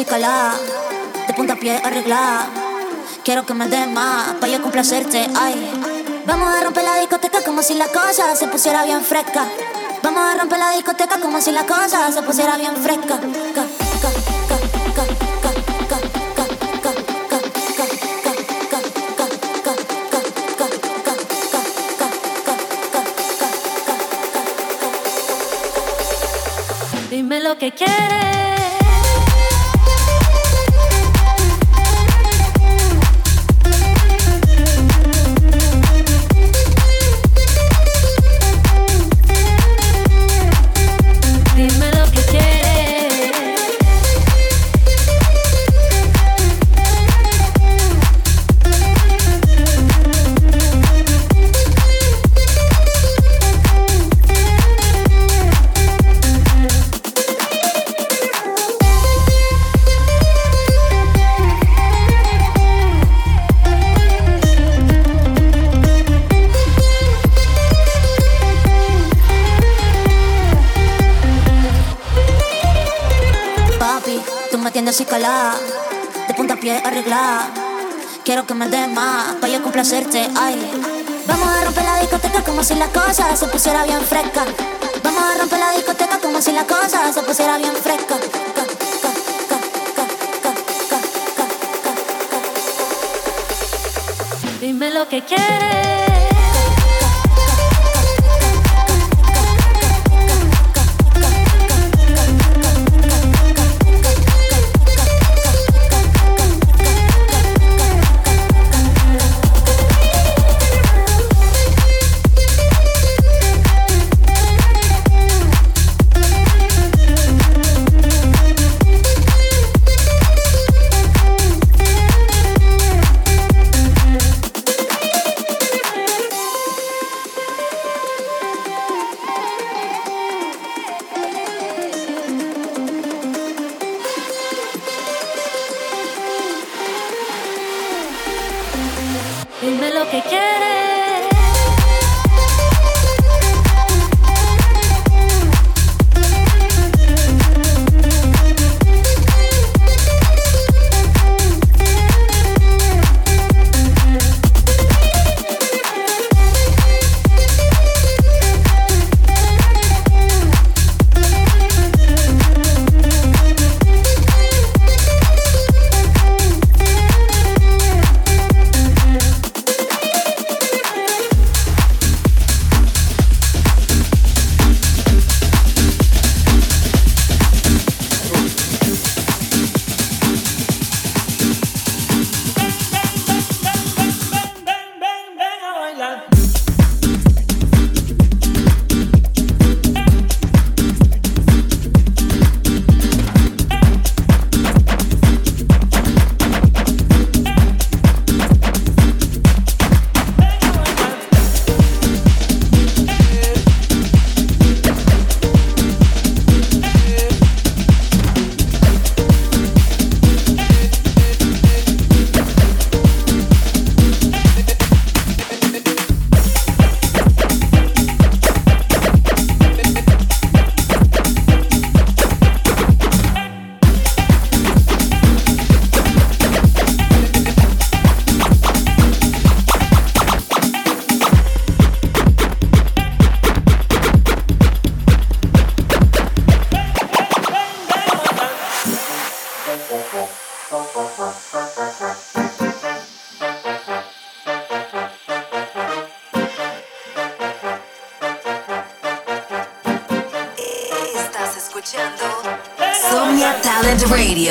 De punta a pie arreglada. Quiero que me des más, para yo complacerte, ay. Vamos a romper la discoteca como si la cosa se pusiera bien fresca. Vamos a romper la discoteca como si la cosa se pusiera bien fresca. Dime lo que quieres. De punta a pie arreglada. Quiero que me des más, para yo complacerte, ay. Vamos a romper la discoteca como si la cosa se pusiera bien fresca. Vamos a romper la discoteca como si la cosa se pusiera bien fresca. Dime lo que quieres. escuchando Somnia Talent Radio.